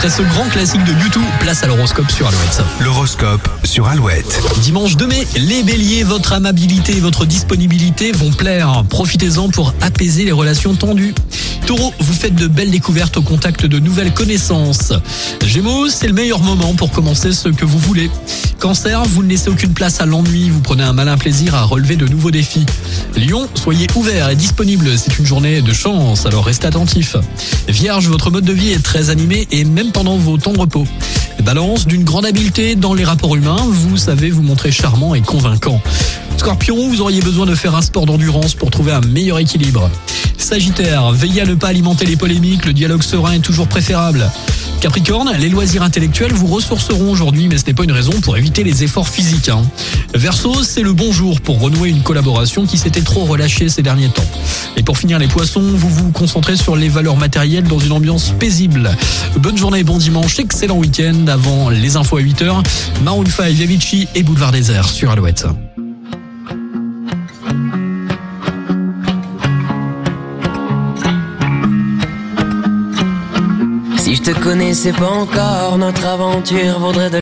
Après ce grand classique de YouTube, place à l'horoscope sur Alouette. L'horoscope sur Alouette. Dimanche 2 mai, les béliers, votre amabilité et votre disponibilité vont plaire. Profitez-en pour apaiser les relations tendues. Taureau, vous faites de belles découvertes au contact de nouvelles connaissances. Gémeaux, c'est le meilleur moment pour commencer ce que vous voulez. Cancer, vous ne laissez aucune place à l'ennui, vous prenez un malin plaisir à relever de nouveaux défis. Lion, soyez ouvert et disponible, c'est une journée de chance, alors restez attentif. Vierge, votre mode de vie est très animé et même pendant vos temps de repos. Balance, d'une grande habileté dans les rapports humains, vous savez vous montrer charmant et convaincant. Scorpion, vous auriez besoin de faire un sport d'endurance pour trouver un meilleur équilibre. Sagittaire, veillez à ne pas alimenter les polémiques, le dialogue serein est toujours préférable. Capricorne, les loisirs intellectuels vous ressourceront aujourd'hui, mais ce n'est pas une raison pour éviter les efforts physiques. Hein. C'est le bon jour pour renouer une collaboration qui s'était trop relâchée ces derniers temps. Et pour finir les poissons, vous vous concentrez sur les valeurs matérielles dans une ambiance paisible. Bonne journée, bon dimanche, excellent week-end avant les infos à 8h. Maroon 5, Avicii et Boulevard Désert sur Alouette. Si je te connaissais pas encore, notre aventure vaudrait de